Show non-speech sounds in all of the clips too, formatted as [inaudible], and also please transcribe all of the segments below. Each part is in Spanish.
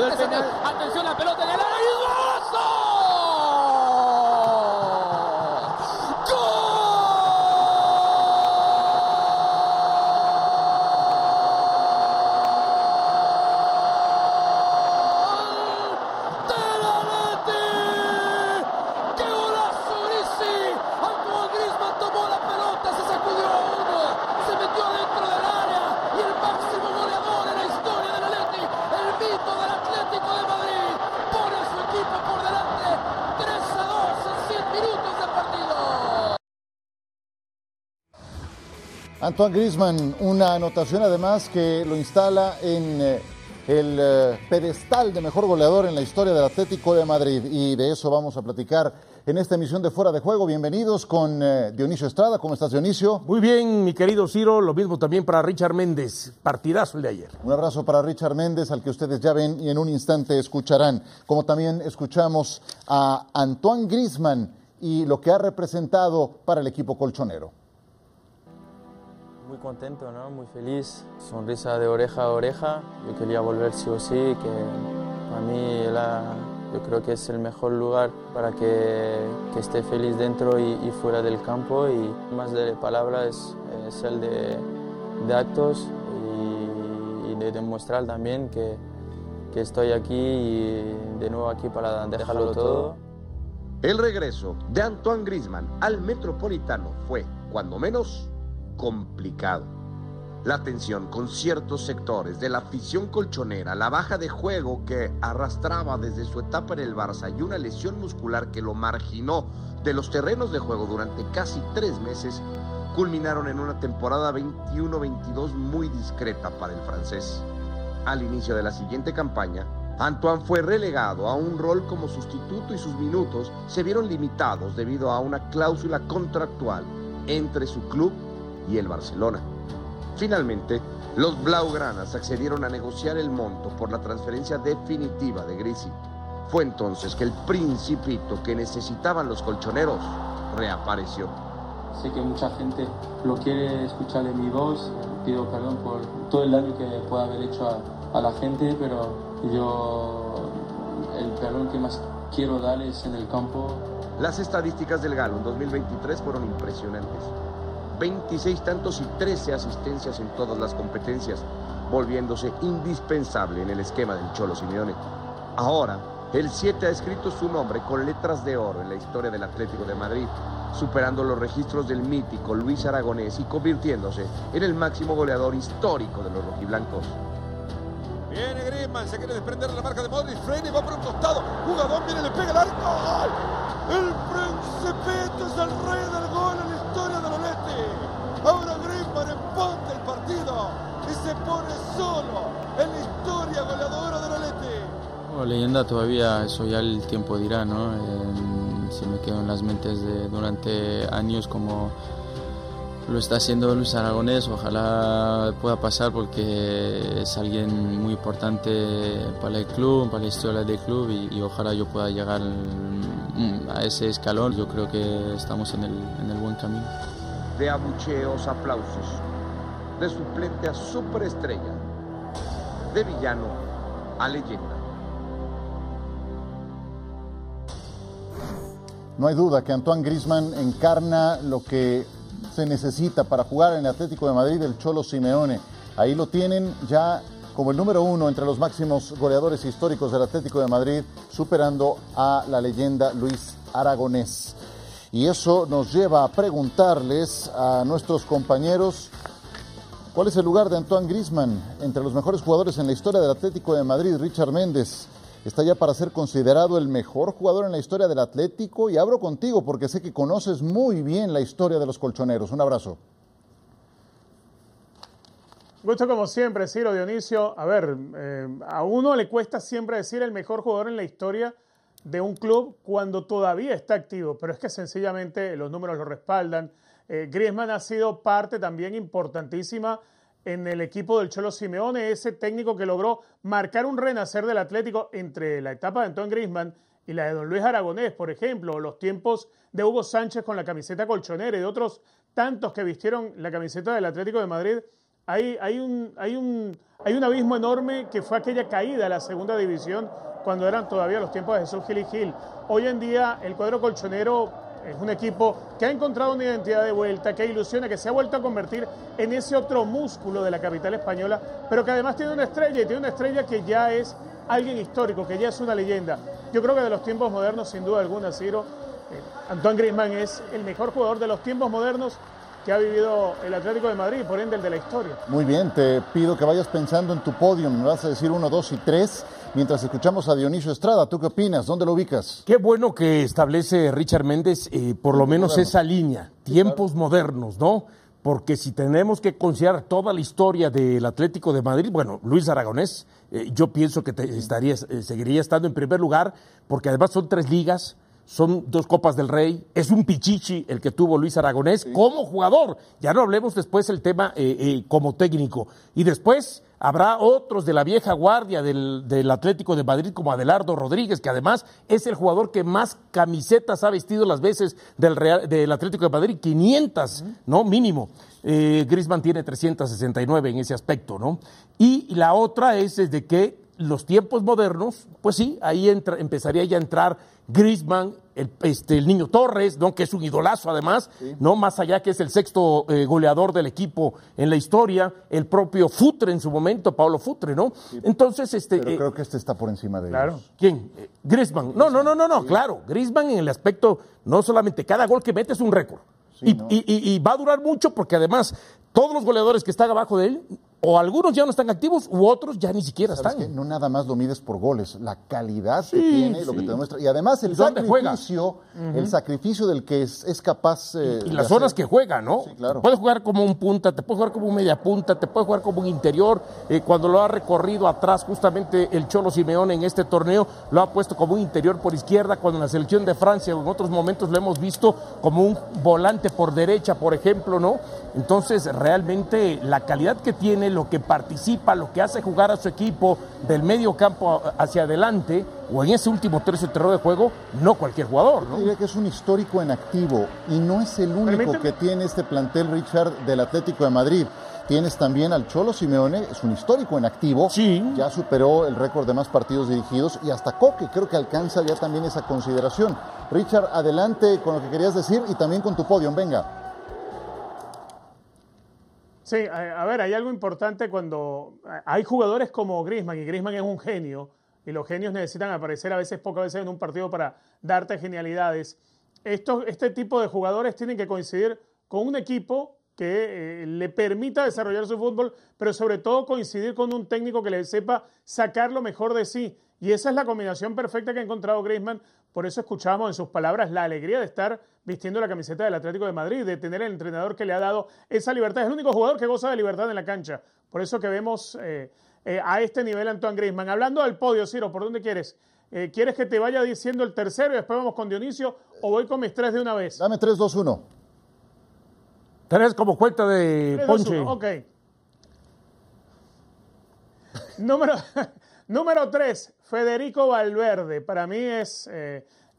Fue al penal. Antoine Griezmann, una anotación además que lo instala en eh, el eh, pedestal de mejor goleador en la historia del Atlético de Madrid. Y de eso vamos a platicar en esta emisión de Fuera de Juego. Bienvenidos con eh, Dionisio Estrada. ¿Cómo estás, Dionisio? Muy bien, mi querido Ciro, lo mismo también para Richard Méndez. Partidazo el de ayer. Un abrazo para Richard Méndez, al que ustedes ya ven y en un instante escucharán. Como también escuchamos a Antoine Griezmann y lo que ha representado para el equipo colchonero. Muy contento, ¿no? Muy feliz, sonrisa de oreja a oreja. Yo quería volver sí o sí, que para mí era- yo creo que es el mejor lugar para que, que esté feliz dentro y, y fuera del campo. Y más de palabras es el de, de actos y, y de demostrar también que, que estoy aquí y de nuevo aquí para dejarlo todo. El regreso de Antoine Griezmann al Metropolitano fue, cuando menos, complicado. La tensión con ciertos sectores de la afición colchonera, la baja de juego que arrastraba desde su etapa en el Barça y una lesión muscular que lo marginó de los terrenos de juego durante casi tres meses, culminaron en una temporada 21-22 muy discreta para el francés. Al inicio de la siguiente campaña, Antoine fue relegado a un rol como sustituto y sus minutos se vieron limitados debido a una cláusula contractual entre su club y el Barcelona. Finalmente, los Blaugranas accedieron a negociar el monto por la transferencia definitiva de Grisi. Fue entonces que el principito que necesitaban los colchoneros reapareció. Sé que mucha gente lo quiere escuchar en mi voz. Pido perdón por todo el daño que pueda haber hecho a, a la gente, pero yo el perdón que más quiero dar es en el campo. Las estadísticas del Galo en 2023 fueron impresionantes. 26 tantos y 13 asistencias en todas las competencias, volviéndose indispensable en el esquema del Cholo Simeone. Ahora, el 7 ha escrito su nombre con letras de oro en la historia del Atlético de Madrid, superando los registros del mítico Luis Aragonés y convirtiéndose en el máximo goleador histórico de los rojiblancos. Viene Griezmann, se quiere desprender de la marca de Modric, frena va por un costado. Jugador viene, le pega el arco. ¡Gol! El Principito es el rey del gol en la historia del Atleti. Ahora Griezmann empata el partido y se pone solo en la historia goleadora del Atleti. Bueno, leyenda todavía, eso ya el tiempo dirá, ¿no? Eh, si me quedo en las mentes de durante años como lo está haciendo Luis Aragonés, ojalá pueda pasar porque es alguien muy importante para el club, para la historia del club y, y ojalá yo pueda llegar a ese escalón. Yo creo que estamos en el, en el buen camino. De abucheos, aplausos. De suplente a superestrella. De villano a leyenda. No hay duda que Antoine Griezmann encarna lo que se necesita para jugar en el Atlético de Madrid el Cholo Simeone. Ahí lo tienen ya como el número uno entre los máximos goleadores históricos del Atlético de Madrid, superando a la leyenda Luis Aragonés. Y eso nos lleva a preguntarles a nuestros compañeros cuál es el lugar de Antoine Grisman entre los mejores jugadores en la historia del Atlético de Madrid, Richard Méndez. Está ya para ser considerado el mejor jugador en la historia del Atlético y abro contigo porque sé que conoces muy bien la historia de los colchoneros. Un abrazo. Gusto como siempre, Ciro Dionisio. A ver, eh, a uno le cuesta siempre decir el mejor jugador en la historia de un club cuando todavía está activo, pero es que sencillamente los números lo respaldan. Eh, Griezmann ha sido parte también importantísima en el equipo del Cholo Simeone, ese técnico que logró marcar un renacer del Atlético entre la etapa de Antoine Griezmann y la de Don Luis Aragonés, por ejemplo, los tiempos de Hugo Sánchez con la camiseta colchonera y de otros tantos que vistieron la camiseta del Atlético de Madrid hay, un, hay un abismo enorme que fue aquella caída a la segunda división cuando eran todavía los tiempos de Jesús Gil y Gil. Hoy en día el cuadro colchonero es un equipo que ha encontrado una identidad de vuelta, que ilusiona, que se ha vuelto a convertir en ese otro músculo de la capital española, pero que además tiene una estrella y tiene una estrella que ya es alguien histórico, que ya es una leyenda. Yo creo que de los tiempos modernos, sin duda alguna, Ciro, eh, Antoine Griezmann es el mejor jugador de los tiempos modernos que ha vivido el Atlético de Madrid, por ende el de la historia. Muy bien, te pido que vayas pensando en tu podio, me vas a decir uno, dos y tres, mientras escuchamos a Dionisio Estrada. ¿Tú qué opinas? ¿Dónde lo ubicas? Qué bueno que establece Richard Méndez eh, por lo menos esa línea, tiempos modernos, ¿no? Porque si tenemos que considerar toda la historia del Atlético de Madrid, bueno, Luis Aragonés, eh, yo pienso que estaría, eh, seguiría estando en primer lugar, porque además son tres ligas, son dos Copas del Rey, es un pichichi el que tuvo Luis Aragonés como jugador, ya no hablemos después el tema eh, eh, como técnico, y después habrá otros de la vieja guardia del, Atlético de Madrid como Adelardo Rodríguez, que además es el jugador que más camisetas ha vestido las veces del, Real, del Atlético de Madrid, 500, ¿no? Mínimo. Eh, Grisman tiene 369 en ese aspecto, ¿no? Y la otra es de que los tiempos modernos, pues sí, ahí entra, empezaría ya a entrar Grisman, el, este, el niño Torres, ¿no? que es un idolazo además, no más allá que es el sexto eh, goleador del equipo en la historia, el propio Futre en su momento, Pablo Futre, ¿no? Entonces, este. Pero eh, creo que este está por encima de claro. ¿Quién? Eh, Grisman. No, no, no, no, no, claro. Grisman en el aspecto, no solamente cada gol que mete es un récord. y, y, va a durar mucho porque además todos los goleadores que están abajo de él o algunos ya no están activos u otros ya ni siquiera están. No nada más lo mides por goles, la calidad que tiene, lo que te demuestra. Y además el sacrificio, el sacrificio del que es, capaz. Eh, y las zonas que juega, ¿no? Sí, claro. Puedes jugar como un punta, te puedes jugar como un media punta, te puedes jugar como un interior. Eh, cuando lo ha recorrido atrás, justamente el Cholo Simeone en este torneo lo ha puesto como un interior por izquierda, cuando en la selección de Francia o en otros momentos lo hemos visto como un volante por derecha, por ejemplo, ¿no? Entonces, realmente la calidad que tiene lo que participa, lo que hace jugar a su equipo del medio campo hacia adelante o en ese último tercio de terreno de juego, no cualquier jugador. ¿no? diría que es un histórico en activo y no es el único que tiene este plantel, Richard, del Atlético de Madrid. Tienes también al Cholo Simeone, es un histórico en activo. Sí. Ya superó el récord de más partidos dirigidos y hasta Coque creo que alcanza ya también esa consideración. Richard, adelante con lo que querías decir y también con tu podio. Venga. Sí, a ver, hay algo importante cuando hay jugadores como Grisman, y Grisman es un genio, y los genios necesitan aparecer a veces pocas veces en un partido para darte genialidades. este tipo de jugadores tienen que coincidir con un equipo que eh, le permita desarrollar su fútbol, pero sobre todo coincidir con un técnico que le sepa sacar lo mejor de sí. Y esa es la combinación perfecta que ha encontrado Griezmann. Por eso escuchamos en sus palabras la alegría de estar vistiendo la camiseta del Atlético de Madrid, de tener el entrenador que le ha dado esa libertad. Es el único jugador que goza de libertad en la cancha. Por eso que vemos eh, eh, a este nivel a Antoine Griezmann. Hablando del podio, Ciro, ¿por dónde quieres? Eh, ¿Quieres que te vaya diciendo el tercero y después vamos con Dionisio o voy con mis tres de una vez? Dame 3, 2, 1. Tres como cuenta de 3, Ponche. 2, 1. Ok. número, [laughs] número tres, Federico Valverde. Para mí es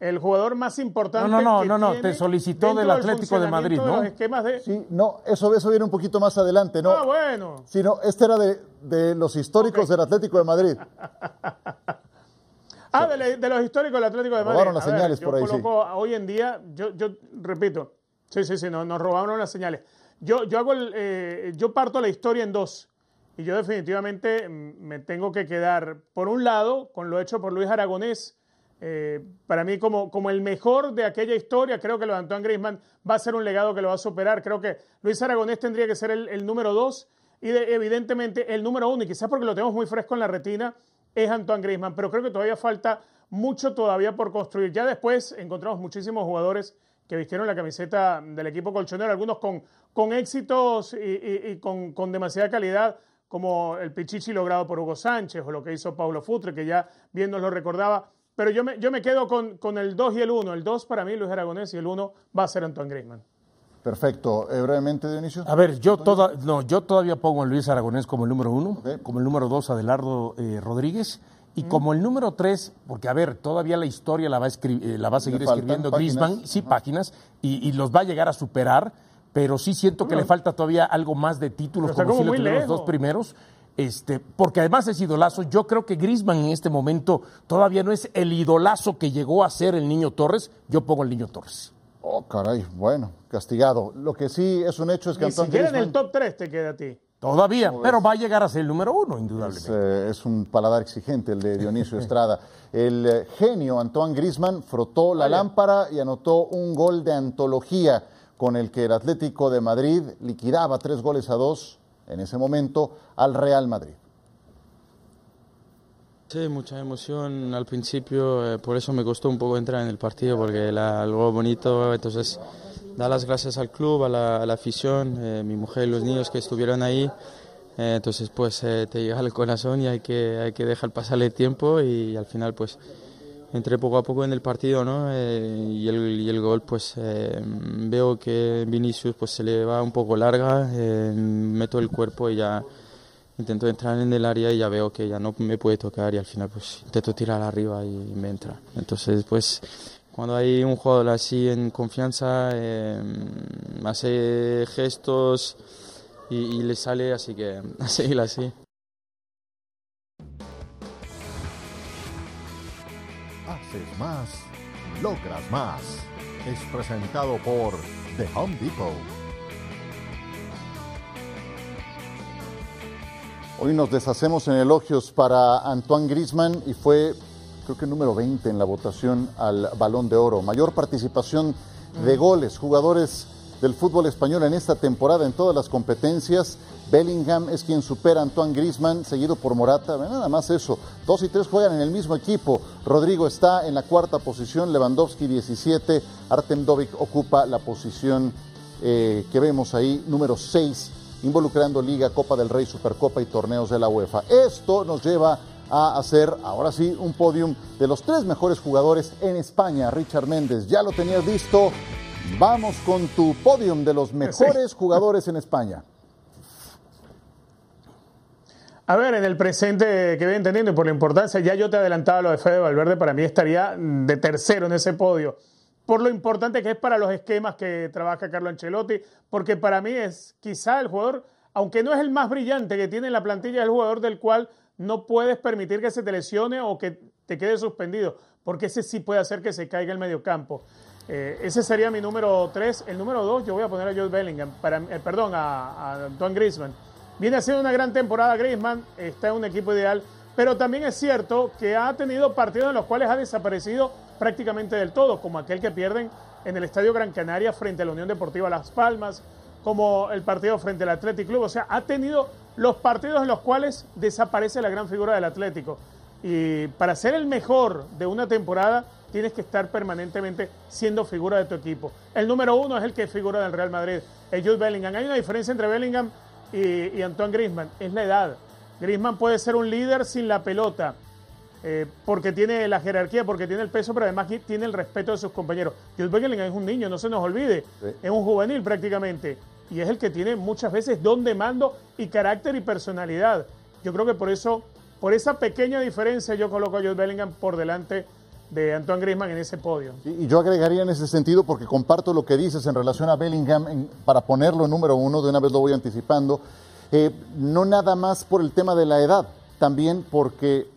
el jugador más importante. No, no, no, no, te solicitó del Atlético de Madrid, ¿no? Sí, no, eso, eso viene un poquito más adelante, ¿no? Ah, bueno. Sí, no, este era de, de los históricos del Atlético de Madrid. [laughs] ah, de, de, los históricos del Atlético de Madrid. Robaron las señales por ahí. Coloco, Hoy en día, yo, yo repito, sí, sí, sí, no, nos robaron las señales. Yo, yo hago el, eh, yo parto la historia en dos. Y yo definitivamente me tengo que quedar, por un lado, con lo hecho por Luis Aragonés Eh, para mí, como, como el mejor de aquella historia, creo que lo de Antoine Griezmann va a ser un legado que lo va a superar. Creo que Luis Aragonés tendría que ser el, número dos y evidentemente el número uno, y quizás porque lo tenemos muy fresco en la retina, es Antoine Griezmann. Pero creo que todavía falta mucho todavía por construir. Ya después encontramos muchísimos jugadores que vistieron la camiseta del equipo colchonero, algunos con, con éxitos y, con, con demasiada calidad como el Pichichi logrado por Hugo Sánchez o lo que hizo Paulo Futre, que ya bien nos lo recordaba pero yo me, yo me quedo con, con el 2 y el 1. El 2 para mí Luis Aragonés y el 1 va a ser Antoine Griezmann. Perfecto. Eh, brevemente, Dionisio. A ver, yo, toda, no, yo todavía pongo a Luis Aragonés como el número 1, como el número 2 Adelardo eh, Rodríguez. Y como el número 3, porque a ver, todavía la historia la va a, eh, la va a seguir escribiendo Griezmann, sí, páginas, y, y, los va a llegar a superar, pero sí siento que le falta todavía algo más de títulos, como, si lo los dos primeros. Este, porque además es idolazo. Yo creo que Grisman en este momento todavía no es el idolazo que llegó a ser el niño Torres. Yo pongo el niño Torres. Oh, caray, bueno, castigado. Lo que sí es un hecho es que Ni siquiera en el top 3 te queda a ti. Todavía, pero va a llegar a ser el número uno, indudablemente. Eh, es, un paladar exigente el de Dionisio [laughs] Estrada. El eh, genio Antoine Grisman frotó la lámpara y anotó un gol de antología con el que el Atlético de Madrid liquidaba tres goles a dos en ese momento al Real Madrid. Sí, mucha emoción al principio, eh, por eso me costó un poco entrar en el partido, porque era algo bonito, entonces dar las gracias al club, a la, afición, eh, mi mujer y los niños que estuvieron ahí, eh, entonces pues te llega al corazón y hay que, hay que dejar pasarle el tiempo y al final pues entré poco a poco en el partido ¿no? y, el, y, el, gol pues veo que Vinicius pues se le va un poco larga, meto el cuerpo y ya intento entrar en el área y ya veo que ya no me puede tocar y al final pues intento tirar arriba y me entra. Entonces pues cuando hay un jugador así en confianza hace gestos y, le sale así que [laughs] a seguir así. Haces más, logras más. Es presentado por The Home Depot. Hoy nos deshacemos en elogios para Antoine Grisman y fue, creo que número 20 en la votación al Balón de Oro. Mayor participación de goles, jugadores del fútbol español en esta temporada en todas las competencias. Bellingham es quien supera a Antoine Grisman, seguido por Morata. Nada más eso. Dos y tres juegan en el mismo equipo. Rodrigo está en la cuarta posición, Lewandowski 17, Artem Dovik ocupa la posición eh, que vemos ahí, número 6 involucrando Liga, Copa del Rey, Supercopa y torneos de la UEFA. Esto nos lleva a hacer, ahora sí, un podium de los tres mejores jugadores en España. Richard Méndez, ya lo tenías visto. Vamos con tu podium de los mejores jugadores en España. A ver, en el presente que voy entendiendo y por la importancia, ya yo te adelantaba lo de Fede Valverde, para mí estaría de tercero en ese podio por lo importante que es para los esquemas que trabaja Carlo Ancelotti, porque para mí es quizá el jugador, aunque no es el más brillante que tiene en la plantilla, es el jugador del cual no puedes permitir que se te lesione o que te quede suspendido, porque ese sí puede hacer que se caiga el mediocampo. Eh, ese sería mi número 3. El número 2 yo voy a poner a Jude Bellingham, para, eh, perdón, a, Antoine Griezmann. Viene haciendo una gran temporada Griezmann, está en un equipo ideal, pero también es cierto que ha tenido partidos en los cuales ha desaparecido prácticamente del todo, como aquel que pierden en el Estadio Gran Canaria frente a la Unión Deportiva Las Palmas, como el partido frente al Athletic Club. O sea, ha tenido los partidos en los cuales desaparece la gran figura del Atlético. Y para ser el mejor de una temporada, tienes que estar permanentemente siendo figura de tu equipo. El número uno es el que figura del Real Madrid, el Jude Bellingham. Hay una diferencia entre Bellingham y, y Antoine Griezmann, es la edad. Griezmann puede ser un líder sin la pelota, eh, porque tiene la jerarquía, porque tiene el peso, pero además tiene el respeto de sus compañeros. Jude Bellingham es un niño, no se nos olvide, es un juvenil prácticamente, y es el que tiene muchas veces don de mando y carácter y personalidad. Yo creo que por eso, por esa pequeña diferencia, yo coloco a Jude Bellingham por delante de Antoine Griezmann en ese podio. Y, yo agregaría en ese sentido, porque comparto lo que dices en relación a Bellingham, para ponerlo número uno, de una vez lo voy anticipando, eh, no nada más por el tema de la edad, también porque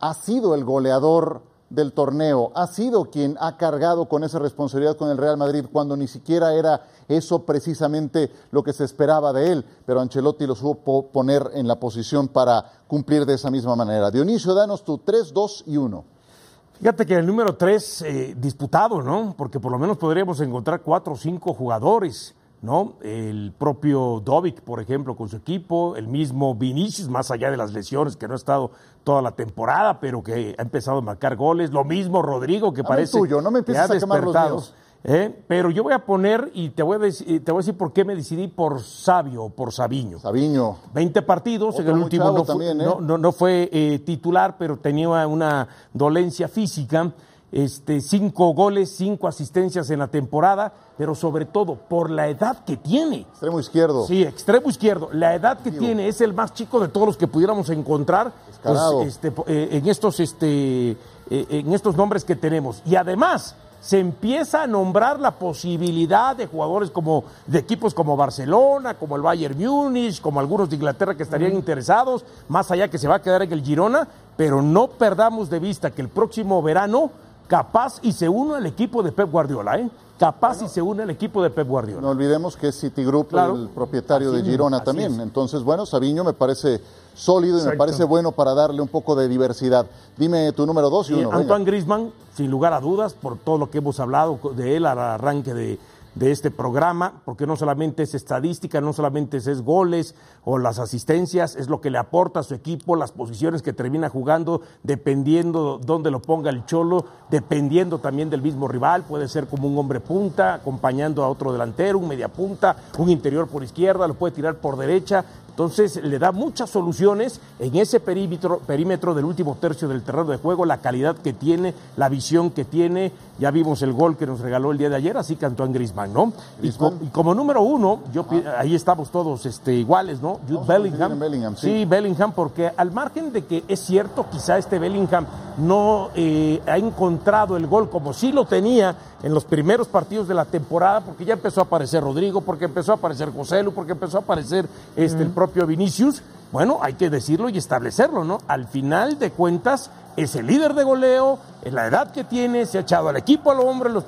ha sido el goleador del torneo, ha sido quien ha cargado con esa responsabilidad con el Real Madrid cuando ni siquiera era eso precisamente lo que se esperaba de él, pero Ancelotti lo supo poner en la posición para cumplir de esa misma manera. Dionisio, danos tu 3, 2 y 1. Fíjate que el número 3 eh, disputado, ¿no? Porque por lo menos podríamos encontrar cuatro o cinco jugadores, ¿no? El propio Dovic, por ejemplo, con su equipo, el mismo Vinicius, más allá de las lesiones, que no ha estado toda la temporada, pero que ha empezado a marcar goles. Lo mismo Rodrigo, que parece tuyo, no me que empieces ha a quemar los despertado. míos. ¿Eh? Pero yo voy a poner, y te voy a, decir, te voy a decir por qué me decidí por Sabio, por Sabiño. Sabiño. 20 partidos, en el último no también, ¿eh? no, no- no fue, eh, titular, pero tenía una dolencia física. Este, cinco goles, cinco asistencias en la temporada, pero sobre todo por la edad que tiene. Extremo izquierdo. Sí, extremo izquierdo. La edad que tiene es el más chico de todos los que pudiéramos encontrar pues, este, en, estos, este, en estos nombres que tenemos. Y además se empieza a nombrar la posibilidad de jugadores como de equipos como Barcelona, como el Bayern Múnich, como algunos de Inglaterra que estarían interesados, más allá que se va a quedar en el Girona, pero no perdamos de vista que el próximo verano capaz y se une al equipo de Pep Guardiola, ¿eh? Capaz y se une al equipo de Pep Guardiola. No olvidemos que es Citigroup Claro. el propietario Así de Girona también. es. Entonces, bueno, Sabiño me parece sólido y me parece bueno para darle un poco de diversidad. Dime tu número dos y Y uno. venga. Antoine Grisman, sin lugar a dudas, por todo lo que hemos hablado de él al arranque de, de este programa, porque no solamente es estadística, no solamente es, es goles o las asistencias, es lo que le aporta a su equipo, las posiciones que termina jugando, dependiendo dónde lo ponga el cholo, dependiendo también del mismo rival, puede ser como un hombre punta, acompañando a otro delantero, un media punta, un interior por izquierda, lo puede tirar por derecha, entonces le da muchas soluciones en ese perímetro, perímetro del último tercio del terreno de juego, la calidad que tiene, la visión que tiene. Ya vimos el gol que nos regaló el día de ayer, así que Antoine Griezmann, ¿no? Y, co- y como número uno, yo ahí estamos todos este, iguales, ¿no? Jude Bellingham. en Bellingham, sí. sí, Bellingham, porque al margen de que es cierto, quizá este Bellingham no eh, ha encontrado el gol como sí lo tenía en los primeros partidos de la temporada, porque ya empezó a aparecer Rodrigo, porque empezó a aparecer José Lu, porque empezó a aparecer este, el propio Vinicius. Bueno, hay que decirlo y establecerlo, ¿no? Al final de cuentas, es el líder de goleo, en la edad que tiene, se ha echado al equipo al hombre en los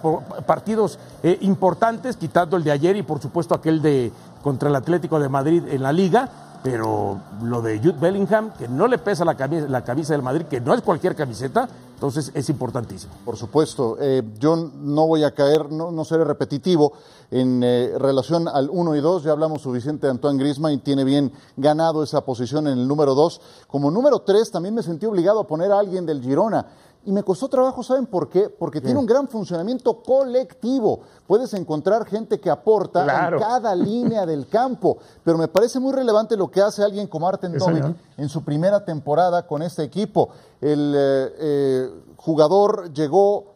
partidos eh, importantes, quitando el de ayer y por supuesto aquel de contra el Atlético de Madrid en la liga. Pero lo de Jude Bellingham, que no le pesa la camisa, la camisa del Madrid, que no es cualquier camiseta, entonces es importantísimo. Por supuesto, eh, yo no voy a caer, no, no seré repetitivo en eh, relación al 1 y 2, ya hablamos suficiente de Antoine Griezmann y tiene bien ganado esa posición en el número 2. Como número 3 también me sentí obligado a poner a alguien del Girona. Y me costó trabajo, ¿saben por qué? Porque tiene un gran funcionamiento colectivo. Puedes encontrar gente que aporta Claro. en cada [laughs] línea del campo. Pero me parece muy relevante lo que hace alguien como Arten señor. en su primera temporada con este equipo. El eh, eh, jugador llegó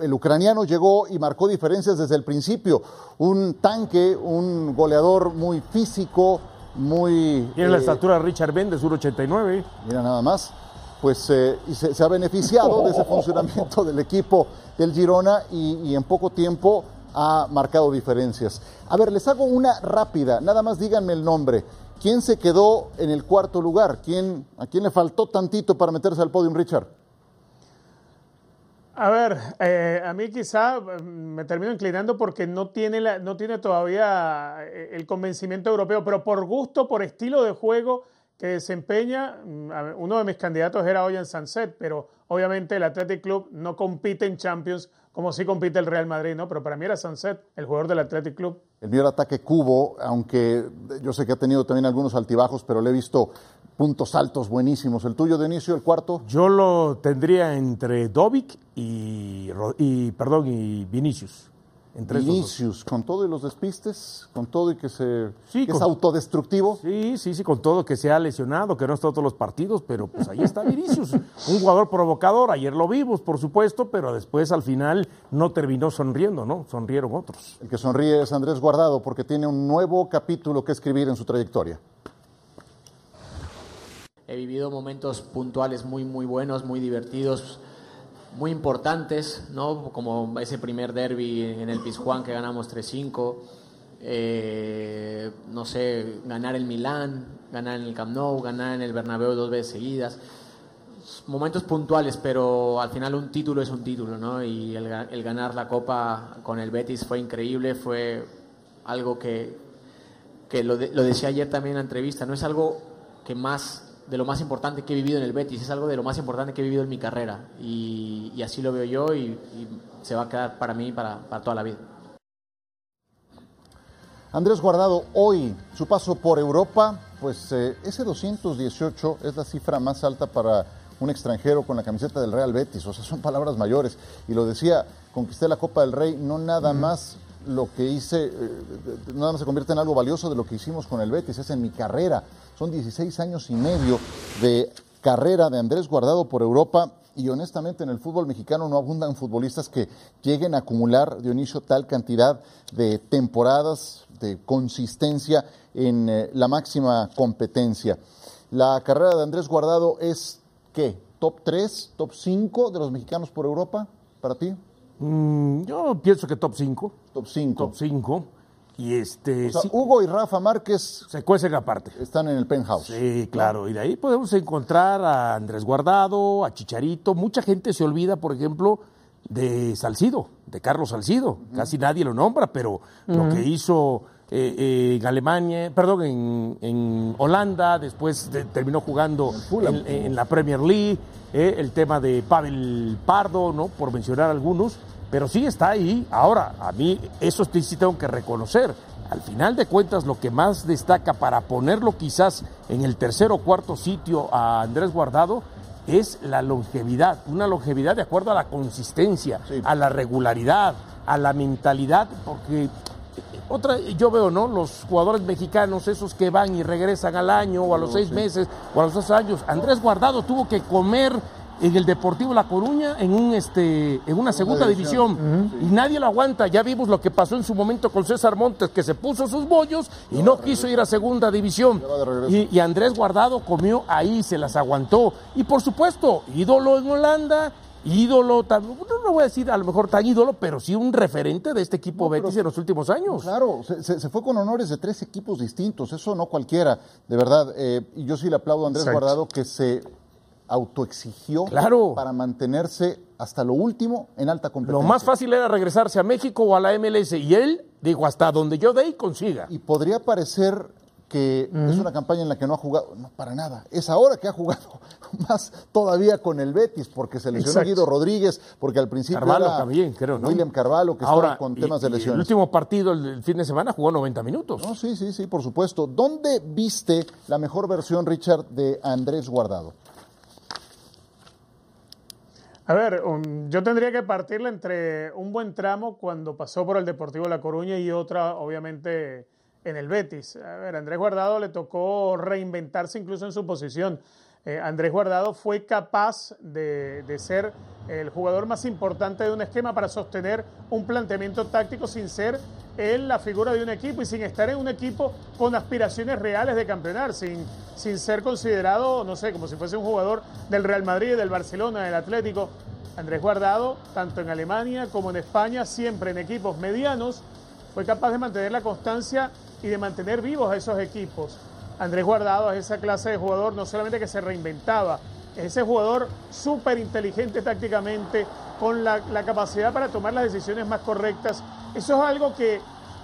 el ucraniano llegó y marcó diferencias desde el principio. Un tanque, un goleador muy físico, muy... Tiene la eh, estatura de Richard Ben de sur 89. Mira nada más. Pues eh, y se, se ha beneficiado de ese [laughs] funcionamiento del equipo del Girona y, y en poco tiempo ha marcado diferencias. A ver, les hago una rápida, nada más díganme el nombre. ¿Quién se quedó en el cuarto lugar? ¿Quién, ¿A quién le faltó tantito para meterse al podium, Richard? A ver, eh, a mí quizá eh, me termino inclinando porque no tiene, la- no tiene todavía eh, el convencimiento europeo, pero por gusto, por estilo de juego que desempeña, mm, uno de mis candidatos era Oyan Sunset, pero obviamente el Athletic Club no compite en Champions como sí compite el Real Madrid, ¿no? Pero para mí era Sunset, el jugador del Athletic Club. El mío era ataque cubo, aunque yo sé que ha tenido también algunos altibajos, pero le he visto puntos altos buenísimos. ¿El tuyo, Dionisio, el cuarto? Yo lo tendría entre Dovic y, y perdón, y Vinicius. Entre. Vinicius, con todo y los despistes, con todo y que, se, Sí, que es autodestructivo. Sí, sí, sí, con todo que se ha lesionado, que no estado todos los partidos, pero pues ahí está Vinicius, un jugador provocador, ayer lo vimos, por supuesto, pero después al final no terminó sonriendo, ¿no? Sonrieron otros. El que sonríe es Andrés Guardado porque tiene un nuevo capítulo que escribir en su trayectoria. He vivido momentos puntuales muy, muy buenos, muy divertidos, muy importantes, ¿no? Como ese primer derby en el Pizjuán que ganamos 3-5. eh, no sé, ganar el Milán, ganar en el Camp Nou, ganar en el Bernabéu dos veces seguidas. Momentos puntuales, pero al final un título es un título, ¿no? Y el, el ganar la Copa con el Betis fue increíble, fue algo que, que lo, de- lo decía ayer también en la entrevista, no es algo que más de lo más importante que he vivido en el Betis, es algo de lo más importante que he vivido en mi carrera y, y así lo veo yo y, y, se va a quedar para mí para, para toda la vida. Andrés Guardado, hoy su paso por Europa, pues eh, ese 218 es la cifra más alta para un extranjero con la camiseta del Real Betis, o sea, son palabras mayores. Y lo decía, conquisté la Copa del Rey, no nada más lo que hice, eh, nada más se convierte en algo valioso de lo que hicimos con el Betis, es en mi carrera. Son 16 años y medio de carrera de Andrés Guardado por Europa y honestamente en el fútbol mexicano no abundan futbolistas que lleguen a acumular, Dionisio, tal cantidad de temporadas, de consistencia en eh, la máxima competencia. La carrera de Andrés Guardado es, ¿qué? ¿Top 3, top 5 de los mexicanos por Europa para ti? Mm, yo pienso que top 5. Top 5. Top 5. Y este. O sea, sí, Hugo y Rafa Márquez se cuecen aparte. están en el penthouse. Sí, claro. Y de ahí podemos encontrar a Andrés Guardado, a Chicharito. Mucha gente se olvida, por ejemplo, de Salcido, de Carlos Salcido. Casi nadie lo nombra, pero lo que hizo eh, eh, en Alemania, perdón, en, en Holanda, después de- terminó jugando en, en la Premier League, eh, el tema de Pavel Pardo, ¿no? Por mencionar algunos. Pero sí está ahí. Ahora, a mí eso sí tengo que reconocer. Al final de cuentas, lo que más destaca para ponerlo quizás en el tercer o cuarto sitio a Andrés Guardado es la longevidad, una longevidad de acuerdo a la consistencia, Sí. a la regularidad, a la mentalidad, porque otra, yo veo, ¿no? Los jugadores mexicanos, esos que van y regresan al año o a los seis meses o a los dos años. Andrés Guardado tuvo que comer en el Deportivo La Coruña en un este en una segunda división, y nadie lo aguanta. Ya vimos lo que pasó en su momento con César Montes, que se puso sus bollos y no quiso ir a segunda división. Y, y Andrés Guardado comió ahí, se las aguantó. Y por supuesto, ídolo en Holanda, ídolo, tan- no no voy a decir a lo mejor tan ídolo, pero sí un referente de este equipo Betis en los últimos años. Claro, se, se- se fue con honores de tres equipos distintos, eso no cualquiera, de verdad. eh, y yo sí le aplaudo a Andrés Exacto. Guardado que se autoexigió Claro. para mantenerse hasta lo último en alta competencia. Lo más fácil era regresarse a México o a la MLS y él dijo hasta donde yo dé y consiga. Y podría parecer que es una campaña en la que no ha jugado, no, para nada. Es ahora que ha jugado [laughs] más todavía con el Betis, porque se lesionó Exacto. Guido Rodríguez, porque al principio Carvalho era también, creo, ¿no? William Carvalho, que Ahora, estaba con y- temas de y El lesiones. último partido el, el fin de semana jugó 90 minutos. No, sí, sí, sí, por supuesto. ¿Dónde viste la mejor versión, Richard, de Andrés Guardado? A ver, um, yo tendría que partirla entre un buen tramo cuando pasó por el Deportivo La Coruña y otra, obviamente, en el Betis. A ver, Andrés Guardado le tocó reinventarse incluso en su posición. Eh, Andrés Guardado fue capaz de, ser el jugador más importante de un esquema para sostener un planteamiento táctico sin ser él la figura de un equipo y sin estar en un equipo con aspiraciones reales de campeonar, sin, sin ser considerado, no sé, como si fuese un jugador del Real Madrid, del Barcelona, del Atlético. Andrés Guardado, tanto en Alemania como en España, siempre en equipos medianos, fue capaz de mantener la constancia y de mantener vivos a esos equipos. Andrés Guardado es esa clase de jugador no solamente que se reinventaba, es ese jugador súper inteligente tácticamente, con la, capacidad para tomar las decisiones más correctas. Eso es algo que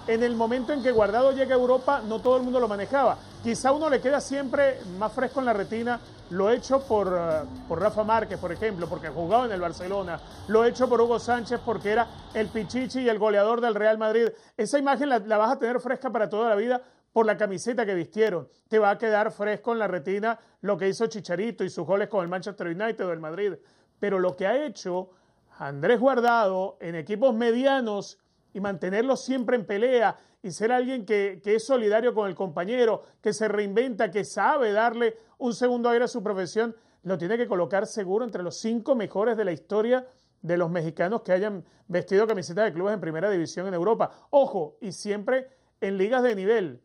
en el momento en que Guardado llega a Europa no todo el mundo lo manejaba. Quizá uno le queda siempre más fresco en la retina lo hecho por, eh, por Rafa Márquez, por ejemplo, porque jugaba en el Barcelona. Lo hecho por Hugo Sánchez porque era el pichichi y el goleador del Real Madrid. Esa imagen la, la vas a tener fresca para toda la vida por la camiseta que vistieron. Te va a quedar fresco en la retina lo que hizo Chicharito y sus goles con el Manchester United o el Madrid. Pero lo que ha hecho Andrés Guardado en equipos medianos y mantenerlo siempre en pelea y ser alguien que, que es solidario con el compañero, que se reinventa, que sabe darle un segundo aire a su profesión, lo tiene que colocar seguro entre los cinco mejores de la historia de los mexicanos que hayan vestido camisetas de clubes en primera división en Europa. Ojo, y siempre en ligas de nivel,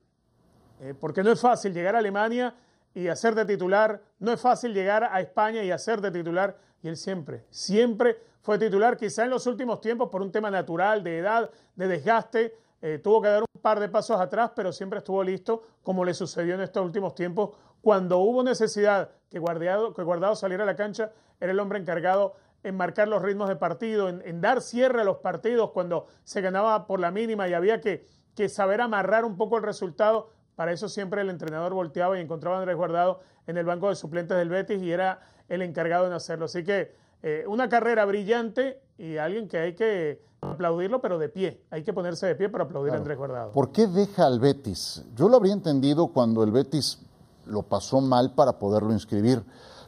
eh, porque no es fácil llegar a Alemania y hacer de titular, no es fácil llegar a España y hacer de titular, y él siempre, siempre fue titular, quizá en los últimos tiempos por un tema natural, de edad, de desgaste, eh, tuvo que dar un par de pasos atrás, pero siempre estuvo listo, como le sucedió en estos últimos tiempos, cuando hubo necesidad que Guardado, que Guardado saliera a la cancha, era el hombre encargado en marcar los ritmos de partido, en, dar cierre a los partidos cuando se ganaba por la mínima y había que saber amarrar un poco el resultado Para eso siempre el entrenador volteaba y encontraba a Andrés Guardado en el banco de suplentes del Betis y era el encargado en hacerlo. Así que eh, una carrera brillante y alguien que hay que aplaudirlo, pero de pie. Hay que ponerse de pie para aplaudir a Andrés Guardado. ¿Por qué deja al Betis? Yo lo habría entendido cuando el Betis lo pasó mal para poderlo inscribir.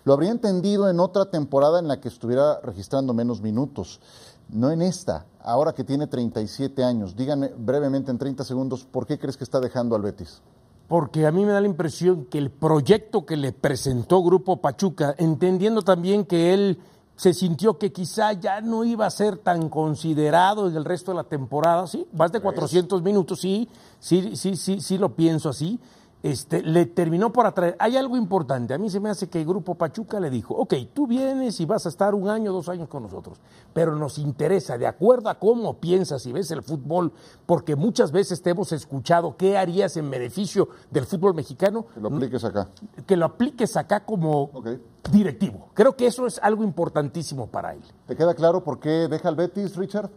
Lo habría entendido en otra temporada en la que estuviera registrando menos minutos, no en esta, ahora que tiene 37 años. Díganme brevemente en 30 segundos, ¿por qué crees que está dejando al Betis? Porque a mí me da la impresión que el proyecto que le presentó Grupo Pachuca, entendiendo también que él se sintió que quizá ya no iba a ser tan considerado en el resto de la temporada, sí, más de 400 minutos, sí, sí, sí, sí, sí lo pienso así, este, le terminó por atraer. Hay algo importante, a mí se me hace que el Grupo Pachuca le dijo, ok, tú vienes y vas a estar un año, dos años con nosotros, pero nos interesa, de acuerdo a cómo piensas y ves el fútbol, porque muchas veces te hemos escuchado qué harías en beneficio del fútbol mexicano. Que lo apliques acá. Que lo apliques acá como directivo. Creo que eso es algo importantísimo para él. ¿Te queda claro por qué deja el Betis, Richard?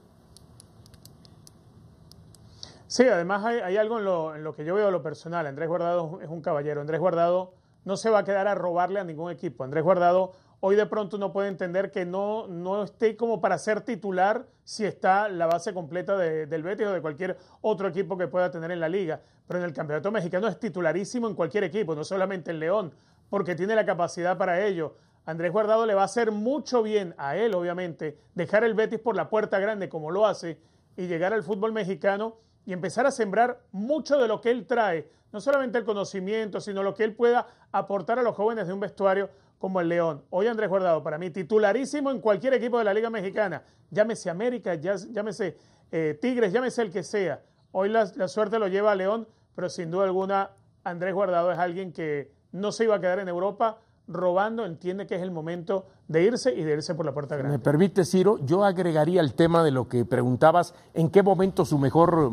Sí, además hay, algo en lo, en lo, que yo veo lo personal. Andrés Guardado es un caballero. Andrés Guardado no se va a quedar a robarle a ningún equipo. Andrés Guardado hoy de pronto no puede entender que no, no esté como para ser titular si está la base completa del Betis o de cualquier otro equipo que pueda tener en la liga. Pero en el campeonato mexicano es titularísimo en cualquier equipo, no solamente en León, porque tiene la capacidad para ello. Andrés Guardado le va a hacer mucho bien a él, obviamente, dejar el Betis por la puerta grande como lo hace y llegar al fútbol mexicano y empezar a sembrar mucho de lo que él trae, no solamente el conocimiento, sino lo que él pueda aportar a los jóvenes de un vestuario como el León. Hoy Andrés Guardado, para mí, titularísimo en cualquier equipo de la Liga Mexicana, llámese América, llámese eh, Tigres, llámese el que sea. Hoy la, la suerte lo lleva a León, pero sin duda alguna Andrés Guardado es alguien que no se iba a quedar en Europa robando, entiende que es el momento de irse y de irse por la puerta grande. Me permite, Ciro, yo agregaría el tema de lo que preguntabas, en qué momento su mejor...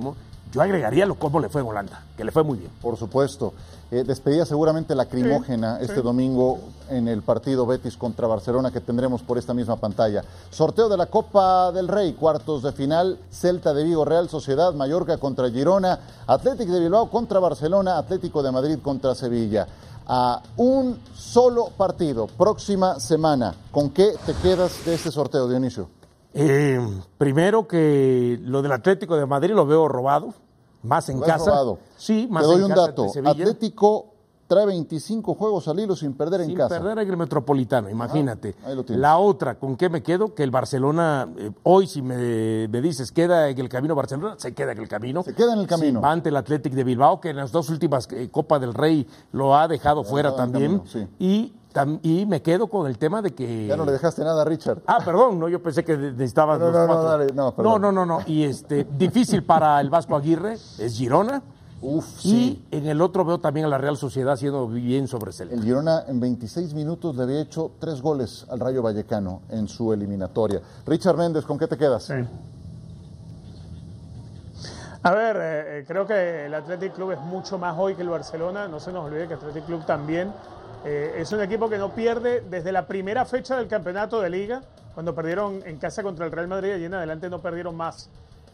Yo agregaría lo cómo le fue en Holanda, que le fue muy bien. Por supuesto. Eh, despedida seguramente lacrimógena este domingo en el partido Betis contra Barcelona que tendremos por esta misma pantalla. Sorteo de la Copa del Rey, cuartos de final, Celta de Vigo, Real Sociedad, Mallorca contra Girona, Atlético de Bilbao contra Barcelona, Atlético de Madrid contra Sevilla a un solo partido próxima semana. ¿Con qué te quedas de este sorteo, Dionisio? Eh, primero que lo del Atlético de Madrid lo veo robado, más en casa. Robado. Sí, más te doy en un casa dato. Atlético trae 25 juegos al hilo sin perder en sin casa. perder en el Metropolitano, imagínate. ahí lo tienes. La otra, ¿con qué me quedo? Que el Barcelona, eh, hoy si me, me dices queda en el camino Barcelona, se queda en el camino. Se queda en el camino. Sí, va ante el Athletic de Bilbao, que en las dos últimas eh, Copa del Rey lo ha dejado fuera también. camino, sí. y, y me quedo con el tema de que... Ya no le dejaste nada a Richard. Ah, perdón, no, yo pensé que necesitabas No, los no, no, dale, no, no, no, no. Y este, difícil para el Vasco Aguirre es Girona. Uf, sí. Y en el otro veo también a la Real Sociedad haciendo bien sobre Celta. El Girona en 26 minutos le había hecho tres goles al Rayo Vallecano en su eliminatoria. Richard Méndez, ¿con qué te quedas? A ver, eh, eh, creo que el Athletic Club es mucho más hoy que el Barcelona. No se nos olvide que el Athletic Club también eh, es un equipo que no pierde desde la primera fecha del campeonato de liga, cuando perdieron en casa contra el Real Madrid y en adelante no perdieron más.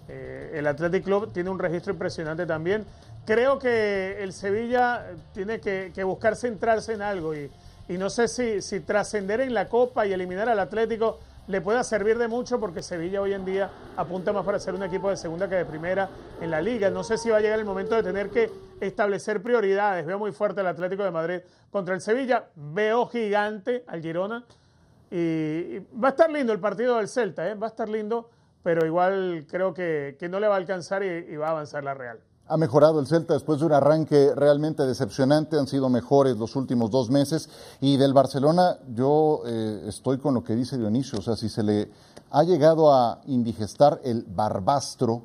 Eh, el Athletic Club tiene un registro impresionante también. Creo que el Sevilla tiene que, buscar centrarse en algo y, no sé si, trascender en la Copa y eliminar al Atlético le pueda servir de mucho porque Sevilla hoy en día apunta más para ser un equipo de segunda que de primera en la liga. No sé si va a llegar el momento de tener que establecer prioridades. Veo muy fuerte el Atlético de Madrid contra el Sevilla. Veo gigante al Girona. Y, va a estar lindo el partido del Celta, ¿eh? va a estar lindo, pero igual creo que, no le va a alcanzar y va a avanzar la Real. Ha mejorado el Celta después de un arranque realmente decepcionante, han sido mejores los últimos dos meses. Y del Barcelona, yo eh, estoy con lo que dice Dionisio, o sea, si se le ha llegado a indigestar el barbastro,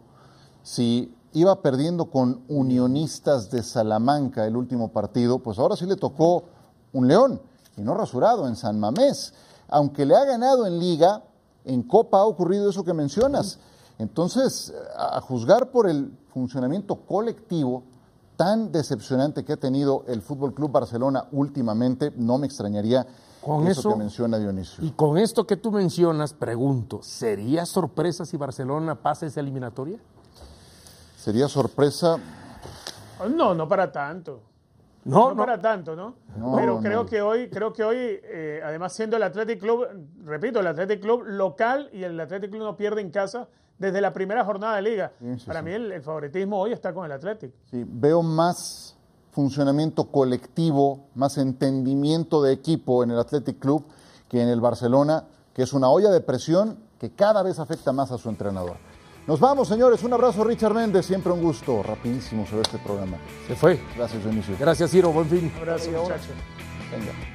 si iba perdiendo con unionistas de Salamanca el último partido, pues ahora sí le tocó un león, y no rasurado, en San Mamés. Aunque le ha ganado en liga, en Copa ha ocurrido eso que mencionas. Entonces, a juzgar por el funcionamiento colectivo tan decepcionante que ha tenido el Fútbol Club Barcelona últimamente, no me extrañaría Con eso, eso- que menciona Dionisio. Y con esto que tú mencionas, pregunto, ¿sería sorpresa si Barcelona pasa esa eliminatoria? Sería sorpresa. No, no para tanto. No, No, no. para tanto, ¿no? No, Pero no. creo que hoy, creo que hoy, eh, además siendo el Athletic Club, repito, el Athletic Club local y el Athletic Club no pierde en casa desde la primera jornada de liga. Sí, sí, Para sí. mí el, el favoritismo hoy está con el Athletic. Sí, veo más funcionamiento colectivo, más entendimiento de equipo en el Athletic Club que en el Barcelona, que es una olla de presión que cada vez afecta más a su entrenador. Nos vamos, señores. Un abrazo, Richard Méndez. Siempre un gusto. Rapidísimo se ve este programa. Se fue. Gracias, Dionisio. Gracias, Ciro. Buen fin. Un abrazo, muchachos. Venga.